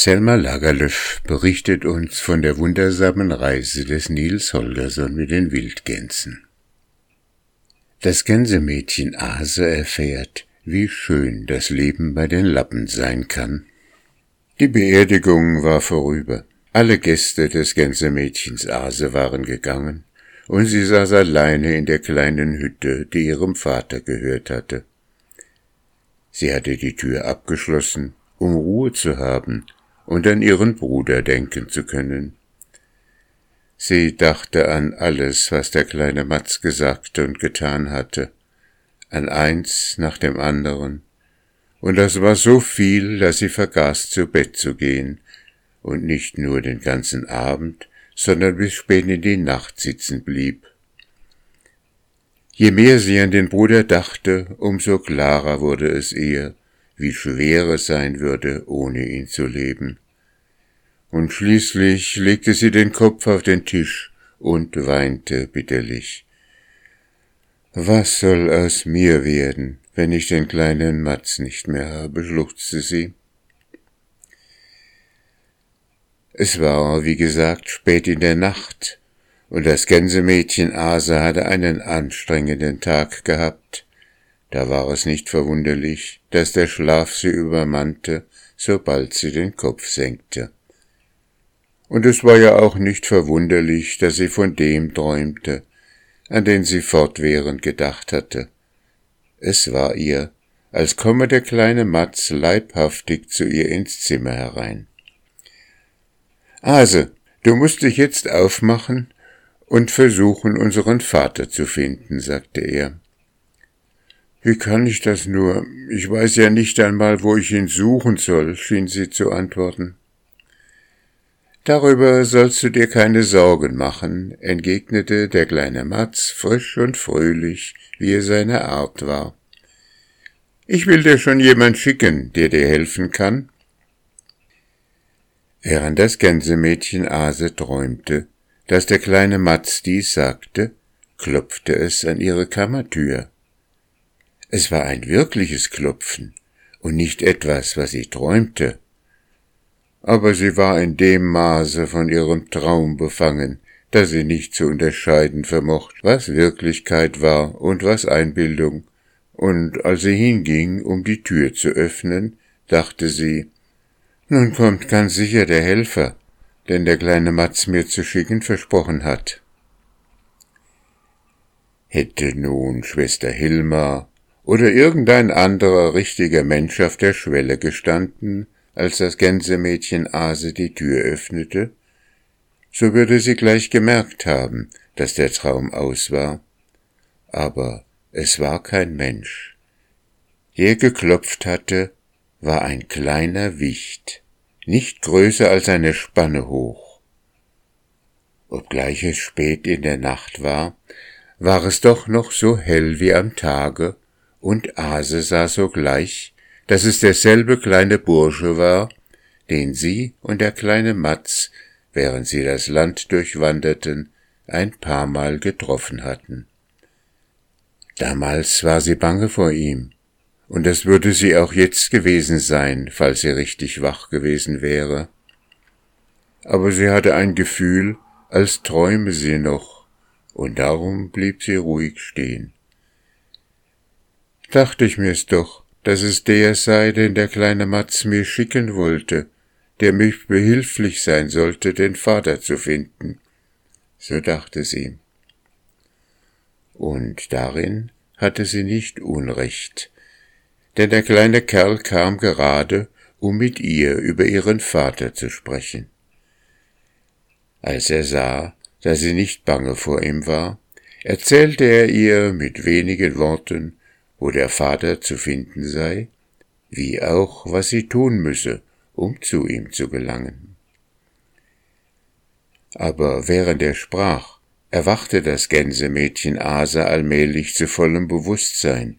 Selma Lagerlöf berichtet uns von der wundersamen Reise des Nils Holgersson mit den Wildgänsen. Das Gänsemädchen Ase erfährt, wie schön das Leben bei den Lappen sein kann. Die Beerdigung war vorüber. Alle Gäste des Gänsemädchens Ase waren gegangen, und sie saß alleine in der kleinen Hütte, die ihrem Vater gehört hatte. Sie hatte die Tür abgeschlossen, um Ruhe zu haben und an ihren Bruder denken zu können. Sie dachte an alles, was der kleine Matz gesagt und getan hatte, an eins nach dem anderen, und das war so viel, dass sie vergaß zu Bett zu gehen, und nicht nur den ganzen Abend, sondern bis spät in die Nacht sitzen blieb. Je mehr sie an den Bruder dachte, umso klarer wurde es ihr, wie schwer es sein würde, ohne ihn zu leben. Und schließlich legte sie den Kopf auf den Tisch und weinte bitterlich. Was soll aus mir werden, wenn ich den kleinen Matz nicht mehr habe, schluchzte sie. Es war, wie gesagt, spät in der Nacht, und das Gänsemädchen Asa hatte einen anstrengenden Tag gehabt. Da war es nicht verwunderlich, dass der Schlaf sie übermannte, sobald sie den Kopf senkte. Und es war ja auch nicht verwunderlich, dass sie von dem träumte, an den sie fortwährend gedacht hatte. Es war ihr, als komme der kleine Matz leibhaftig zu ihr ins Zimmer herein. Ase, du musst dich jetzt aufmachen und versuchen, unseren Vater zu finden, sagte er. Wie kann ich das nur? Ich weiß ja nicht einmal, wo ich ihn suchen soll, schien sie zu antworten. Darüber sollst du dir keine Sorgen machen, entgegnete der kleine Matz frisch und fröhlich, wie er seine Art war. Ich will dir schon jemand schicken, der dir helfen kann. Während das Gänsemädchen Ase träumte, dass der kleine Matz dies sagte, klopfte es an ihre Kammertür. Es war ein wirkliches Klopfen und nicht etwas, was sie träumte. Aber sie war in dem Maße von ihrem Traum befangen, dass sie nicht zu unterscheiden vermocht, was Wirklichkeit war und was Einbildung, und als sie hinging, um die Tür zu öffnen, dachte sie, nun kommt ganz sicher der Helfer, den der kleine Matz mir zu schicken versprochen hat. Hätte nun Schwester Hilma oder irgendein anderer richtiger Mensch auf der Schwelle gestanden, als das Gänsemädchen Ase die Tür öffnete, so würde sie gleich gemerkt haben, dass der Traum aus war. Aber es war kein Mensch. Der geklopft hatte, war ein kleiner Wicht, nicht größer als eine Spanne hoch. Obgleich es spät in der Nacht war, war es doch noch so hell wie am Tage, und Ase sah sogleich, dass es derselbe kleine Bursche war, den sie und der kleine Matz, während sie das Land durchwanderten, ein paar Mal getroffen hatten. Damals war sie bange vor ihm, und das würde sie auch jetzt gewesen sein, falls sie richtig wach gewesen wäre. Aber sie hatte ein Gefühl, als träume sie noch, und darum blieb sie ruhig stehen dachte ich mir's doch, dass es der sei, den der kleine Matz mir schicken wollte, der mich behilflich sein sollte, den Vater zu finden. So dachte sie. Und darin hatte sie nicht Unrecht, denn der kleine Kerl kam gerade, um mit ihr über ihren Vater zu sprechen. Als er sah, dass sie nicht bange vor ihm war, erzählte er ihr mit wenigen Worten, wo der Vater zu finden sei, wie auch was sie tun müsse, um zu ihm zu gelangen. Aber während er sprach, erwachte das Gänsemädchen Asa allmählich zu vollem Bewusstsein,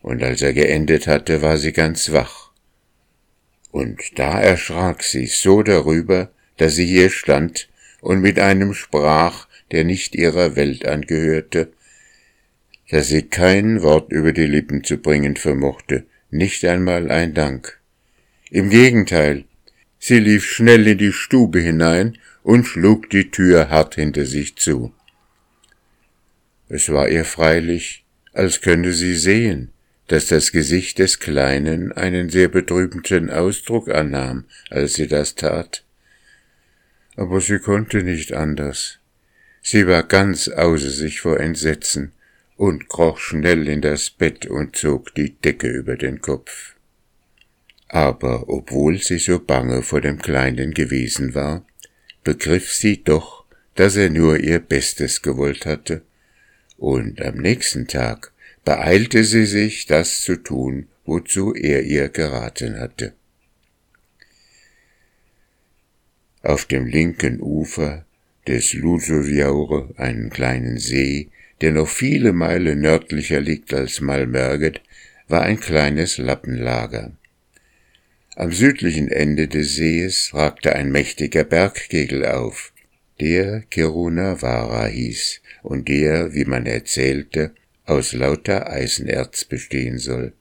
und als er geendet hatte, war sie ganz wach. Und da erschrak sie so darüber, dass sie hier stand und mit einem sprach, der nicht ihrer Welt angehörte, dass sie kein Wort über die Lippen zu bringen vermochte, nicht einmal ein Dank. Im Gegenteil, Sie lief schnell in die Stube hinein und schlug die Tür hart hinter sich zu. Es war ihr freilich, als könne sie sehen, dass das Gesicht des Kleinen einen sehr betrübten Ausdruck annahm, als sie das tat. Aber sie konnte nicht anders. Sie war ganz außer sich vor Entsetzen und kroch schnell in das Bett und zog die Decke über den Kopf. Aber obwohl sie so bange vor dem Kleinen gewesen war, begriff sie doch, dass er nur ihr Bestes gewollt hatte, und am nächsten Tag beeilte sie sich, das zu tun, wozu er ihr geraten hatte. Auf dem linken Ufer des Lusoviaure, einen kleinen See, der noch viele Meilen nördlicher liegt als Malmerget, war ein kleines Lappenlager. Am südlichen Ende des Sees ragte ein mächtiger Bergkegel auf, der Kirunavara hieß und der, wie man erzählte, aus lauter Eisenerz bestehen soll.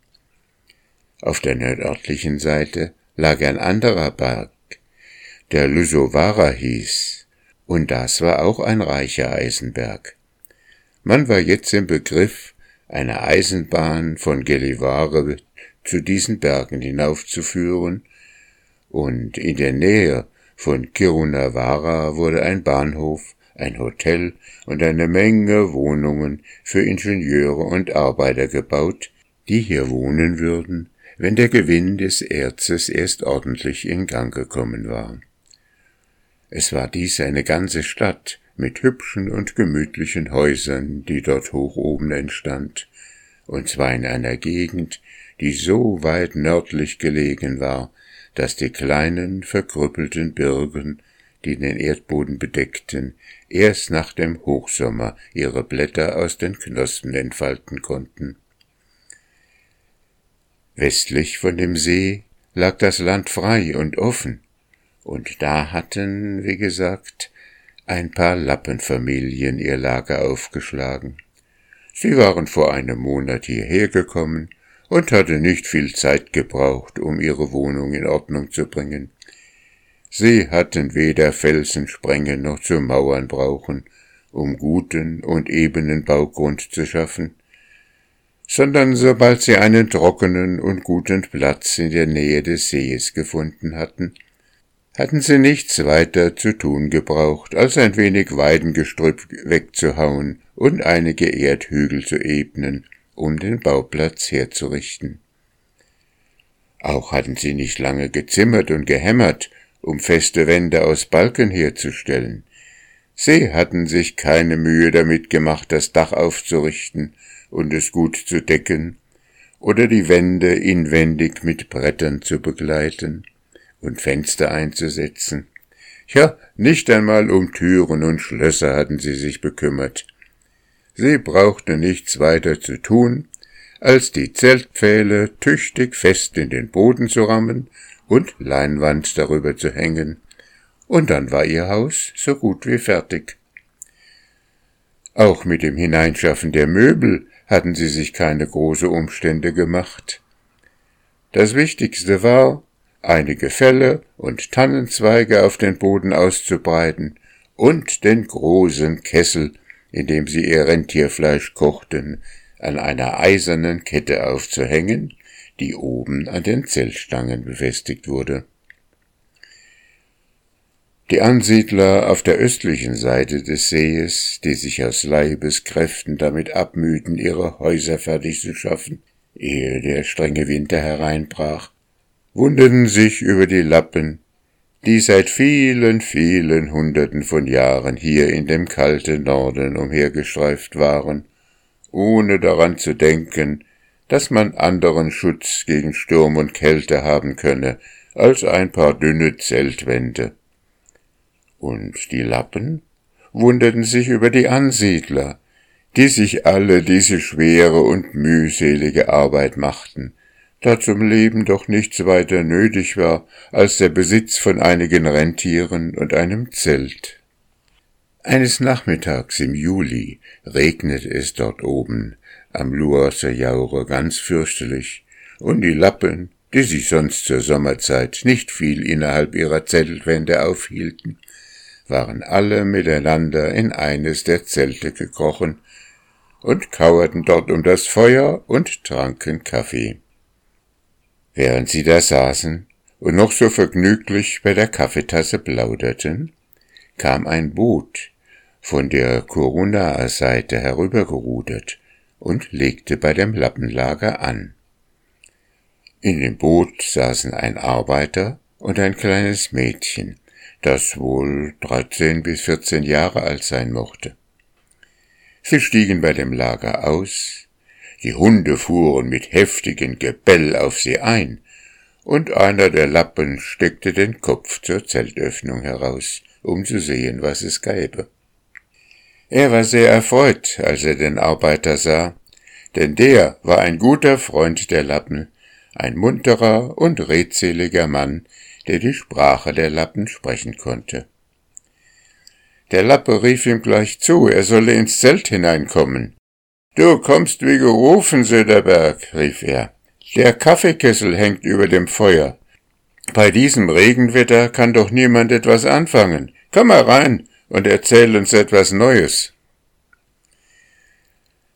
Auf der nördlichen Seite lag ein anderer Berg, der Lusovara hieß, und das war auch ein reicher Eisenberg. Man war jetzt im Begriff, eine Eisenbahn von Gelivare zu diesen Bergen hinaufzuführen, und in der Nähe von Kirunavara wurde ein Bahnhof ein Hotel und eine Menge Wohnungen für Ingenieure und Arbeiter gebaut, die hier wohnen würden, wenn der Gewinn des Erzes erst ordentlich in Gang gekommen war. Es war dies eine ganze Stadt mit hübschen und gemütlichen Häusern, die dort hoch oben entstand, und zwar in einer Gegend, die so weit nördlich gelegen war, dass die kleinen verkrüppelten Birken die den Erdboden bedeckten, erst nach dem Hochsommer ihre Blätter aus den Knospen entfalten konnten. Westlich von dem See lag das Land frei und offen, und da hatten, wie gesagt, ein paar Lappenfamilien ihr Lager aufgeschlagen. Sie waren vor einem Monat hierher gekommen und hatten nicht viel Zeit gebraucht, um ihre Wohnung in Ordnung zu bringen. Sie hatten weder Felsen sprengen noch zu Mauern brauchen, um guten und ebenen Baugrund zu schaffen, sondern sobald sie einen trockenen und guten Platz in der Nähe des Sees gefunden hatten, hatten sie nichts weiter zu tun gebraucht, als ein wenig Weidengestrüpp wegzuhauen und einige Erdhügel zu ebnen, um den Bauplatz herzurichten. Auch hatten sie nicht lange gezimmert und gehämmert, um feste Wände aus Balken herzustellen. Sie hatten sich keine Mühe damit gemacht, das Dach aufzurichten und es gut zu decken oder die Wände inwendig mit Brettern zu begleiten und Fenster einzusetzen. Ja, nicht einmal um Türen und Schlösser hatten sie sich bekümmert. Sie brauchten nichts weiter zu tun, als die Zeltpfähle tüchtig fest in den Boden zu rammen und Leinwand darüber zu hängen, und dann war ihr Haus so gut wie fertig. Auch mit dem Hineinschaffen der Möbel hatten sie sich keine große Umstände gemacht. Das Wichtigste war, einige Felle und Tannenzweige auf den Boden auszubreiten und den großen Kessel, in dem sie ihr Rentierfleisch kochten, an einer eisernen Kette aufzuhängen die oben an den Zeltstangen befestigt wurde. Die Ansiedler auf der östlichen Seite des Sees, die sich aus Leibeskräften damit abmühten, ihre Häuser fertig zu schaffen, ehe der strenge Winter hereinbrach, wunderten sich über die Lappen, die seit vielen, vielen Hunderten von Jahren hier in dem kalten Norden umhergestreift waren, ohne daran zu denken, dass man anderen Schutz gegen Sturm und Kälte haben könne als ein paar dünne Zeltwände. Und die Lappen wunderten sich über die Ansiedler, die sich alle diese schwere und mühselige Arbeit machten, da zum Leben doch nichts weiter nötig war als der Besitz von einigen Rentieren und einem Zelt. Eines Nachmittags im Juli regnet es dort oben, am Luaser Jaure ganz fürchterlich, und die Lappen, die sich sonst zur Sommerzeit nicht viel innerhalb ihrer Zeltwände aufhielten, waren alle miteinander in eines der Zelte gekrochen und kauerten dort um das Feuer und tranken Kaffee. Während sie da saßen und noch so vergnüglich bei der Kaffeetasse plauderten, kam ein Boot von der Corunaa-Seite herübergerudert und legte bei dem Lappenlager an. In dem Boot saßen ein Arbeiter und ein kleines Mädchen, das wohl dreizehn bis vierzehn Jahre alt sein mochte. Sie stiegen bei dem Lager aus, die Hunde fuhren mit heftigem Gebell auf sie ein, und einer der Lappen steckte den Kopf zur Zeltöffnung heraus, um zu sehen, was es gäbe. Er war sehr erfreut, als er den Arbeiter sah, denn der war ein guter Freund der Lappen, ein munterer und redseliger Mann, der die Sprache der Lappen sprechen konnte. Der Lappe rief ihm gleich zu, er solle ins Zelt hineinkommen. Du kommst wie gerufen, Söderberg, rief er. Der Kaffeekessel hängt über dem Feuer. Bei diesem Regenwetter kann doch niemand etwas anfangen. Komm mal rein und erzähl uns etwas Neues.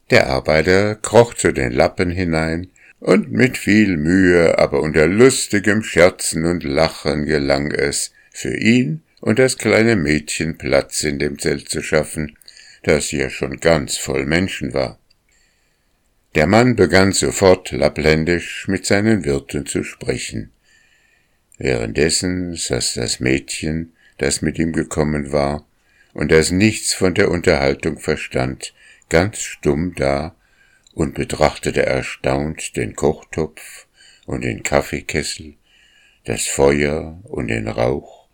Der Arbeiter kroch zu den Lappen hinein, und mit viel Mühe, aber unter lustigem Scherzen und Lachen gelang es, für ihn und das kleine Mädchen Platz in dem Zelt zu schaffen, das ja schon ganz voll Menschen war. Der Mann begann sofort lappländisch mit seinen Wirten zu sprechen. Währenddessen saß das Mädchen, das mit ihm gekommen war, und das nichts von der Unterhaltung verstand, ganz stumm da und betrachtete erstaunt den Kochtopf und den Kaffeekessel, das Feuer und den Rauch,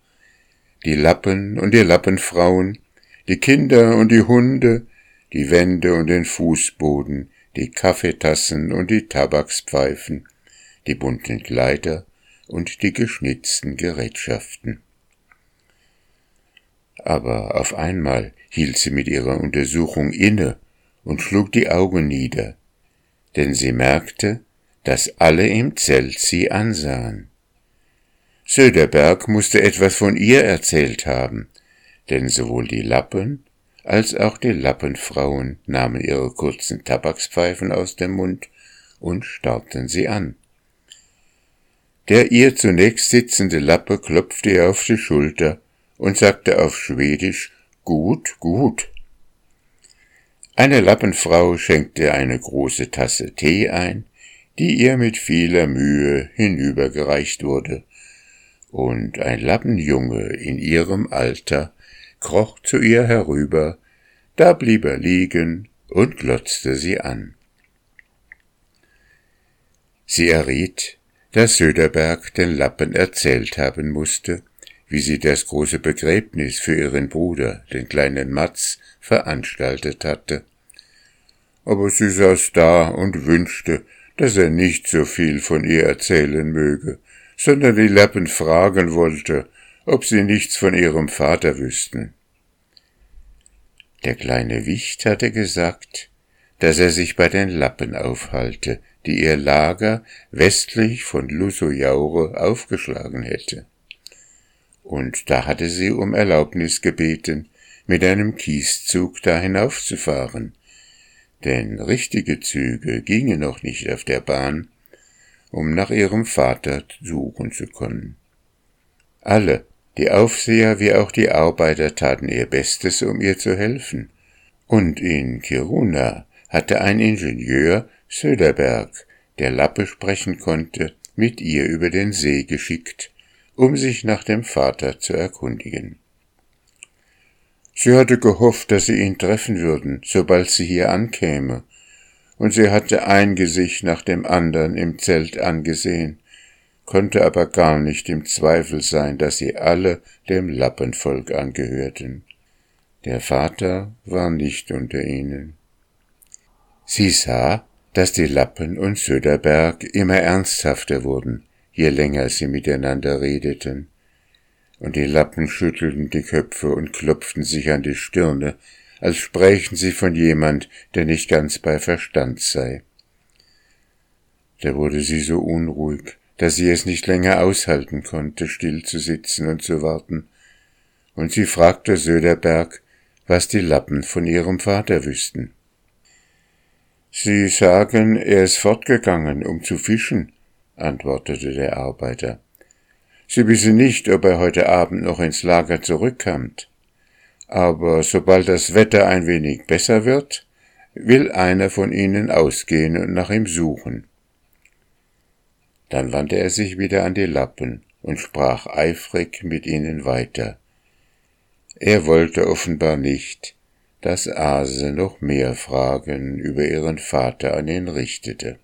die Lappen und die Lappenfrauen, die Kinder und die Hunde, die Wände und den Fußboden, die Kaffeetassen und die Tabakspfeifen, die bunten Kleider und die geschnitzten Gerätschaften. Aber auf einmal hielt sie mit ihrer Untersuchung inne und schlug die Augen nieder, denn sie merkte, dass alle im Zelt sie ansahen. Söderberg musste etwas von ihr erzählt haben, denn sowohl die Lappen als auch die Lappenfrauen nahmen ihre kurzen Tabakspfeifen aus dem Mund und starrten sie an. Der ihr zunächst sitzende Lappe klopfte ihr auf die Schulter und sagte auf Schwedisch Gut, gut. Eine Lappenfrau schenkte eine große Tasse Tee ein, die ihr mit vieler Mühe hinübergereicht wurde, und ein Lappenjunge in ihrem Alter kroch zu ihr herüber, da blieb er liegen und glotzte sie an. Sie erriet, dass Söderberg den Lappen erzählt haben musste, wie sie das große Begräbnis für ihren Bruder, den kleinen Matz, veranstaltet hatte. Aber sie saß da und wünschte, dass er nicht so viel von ihr erzählen möge, sondern die Lappen fragen wollte, ob sie nichts von ihrem Vater wüssten. Der kleine Wicht hatte gesagt, dass er sich bei den Lappen aufhalte, die ihr Lager westlich von Lusojaure aufgeschlagen hätte. Und da hatte sie um Erlaubnis gebeten, mit einem Kieszug da hinaufzufahren, denn richtige Züge gingen noch nicht auf der Bahn, um nach ihrem Vater suchen zu können. Alle, die Aufseher wie auch die Arbeiter taten ihr Bestes, um ihr zu helfen. Und in Kiruna hatte ein Ingenieur, Söderberg, der Lappe sprechen konnte, mit ihr über den See geschickt, um sich nach dem Vater zu erkundigen. Sie hatte gehofft, dass sie ihn treffen würden, sobald sie hier ankäme, und sie hatte ein Gesicht nach dem andern im Zelt angesehen, konnte aber gar nicht im Zweifel sein, dass sie alle dem Lappenvolk angehörten. Der Vater war nicht unter ihnen. Sie sah, dass die Lappen und Söderberg immer ernsthafter wurden, je länger sie miteinander redeten. Und die Lappen schüttelten die Köpfe und klopften sich an die Stirne, als sprächen sie von jemand, der nicht ganz bei Verstand sei. Da wurde sie so unruhig, dass sie es nicht länger aushalten konnte, still zu sitzen und zu warten, und sie fragte Söderberg, was die Lappen von ihrem Vater wüssten. Sie sagen, er ist fortgegangen, um zu fischen, antwortete der Arbeiter. Sie wissen nicht, ob er heute Abend noch ins Lager zurückkommt. Aber sobald das Wetter ein wenig besser wird, will einer von ihnen ausgehen und nach ihm suchen. Dann wandte er sich wieder an die Lappen und sprach eifrig mit ihnen weiter. Er wollte offenbar nicht, dass Ase noch mehr Fragen über ihren Vater an ihn richtete.